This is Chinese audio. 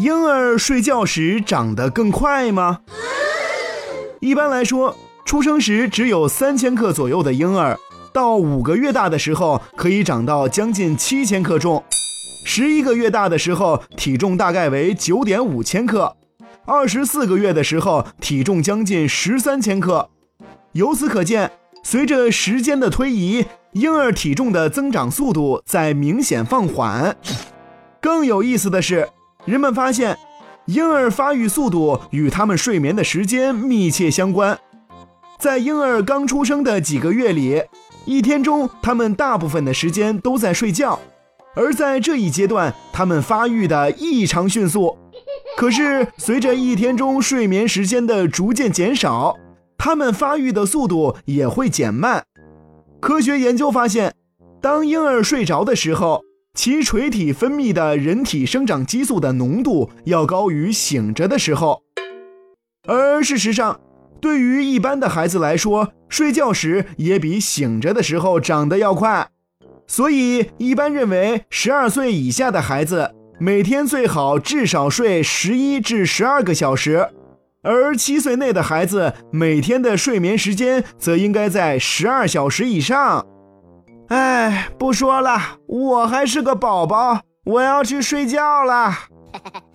婴儿睡觉时长得更快吗？一般来说，出生时只有三千克左右的婴儿，到五个月大的时候可以长到将近七千克重；十一个月大的时候，体重大概为九点五千克；二十四个月的时候，体重将近十三千克。由此可见，随着时间的推移，婴儿体重的增长速度在明显放缓。更有意思的是，人们发现。婴儿发育速度与他们睡眠的时间密切相关。在婴儿刚出生的几个月里，一天中他们大部分的时间都在睡觉，而在这一阶段，他们发育的异常迅速。可是，随着一天中睡眠时间的逐渐减少，他们发育的速度也会减慢。科学研究发现，当婴儿睡着的时候，其垂体分泌的人体生长激素的浓度要高于醒着的时候，而事实上，对于一般的孩子来说，睡觉时也比醒着的时候长得要快。所以，一般认为，十二岁以下的孩子每天最好至少睡十一至十二个小时，而七岁内的孩子每天的睡眠时间则应该在十二小时以上。哎，不说了，我还是个宝宝，我要去睡觉了。